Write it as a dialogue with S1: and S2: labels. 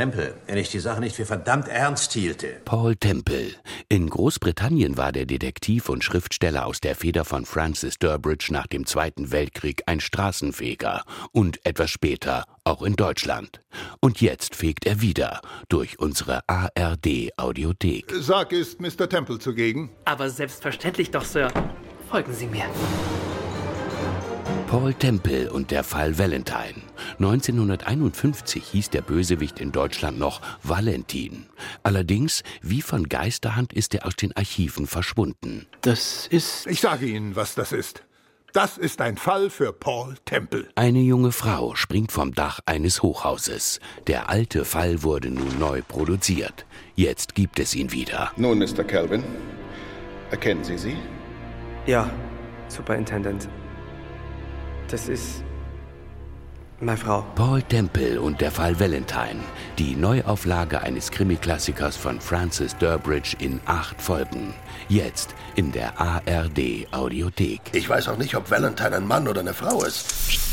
S1: Temple, wenn ich die Sache nicht für verdammt ernst hielte.
S2: Paul Temple. In Großbritannien war der Detektiv und Schriftsteller aus der Feder von Francis Durbridge nach dem Zweiten Weltkrieg ein Straßenfeger und etwas später auch in Deutschland. Und jetzt fegt er wieder durch unsere ARD-Audiothek.
S3: Sag, ist Mr. Temple zugegen?
S4: Aber selbstverständlich doch, Sir. Folgen Sie mir.
S2: Paul Temple und der Fall Valentine. 1951 hieß der Bösewicht in Deutschland noch Valentin. Allerdings, wie von Geisterhand ist er aus den Archiven verschwunden.
S4: Das ist.
S3: Ich sage Ihnen, was das ist. Das ist ein Fall für Paul Temple.
S2: Eine junge Frau springt vom Dach eines Hochhauses. Der alte Fall wurde nun neu produziert. Jetzt gibt es ihn wieder.
S5: Nun, Mr. Calvin, erkennen Sie sie?
S6: Ja, Superintendent. Das ist meine Frau.
S2: Paul Temple und der Fall Valentine. Die Neuauflage eines Krimiklassikers von Francis Durbridge in acht Folgen. Jetzt in der ARD Audiothek.
S7: Ich weiß auch nicht, ob Valentine ein Mann oder eine Frau ist.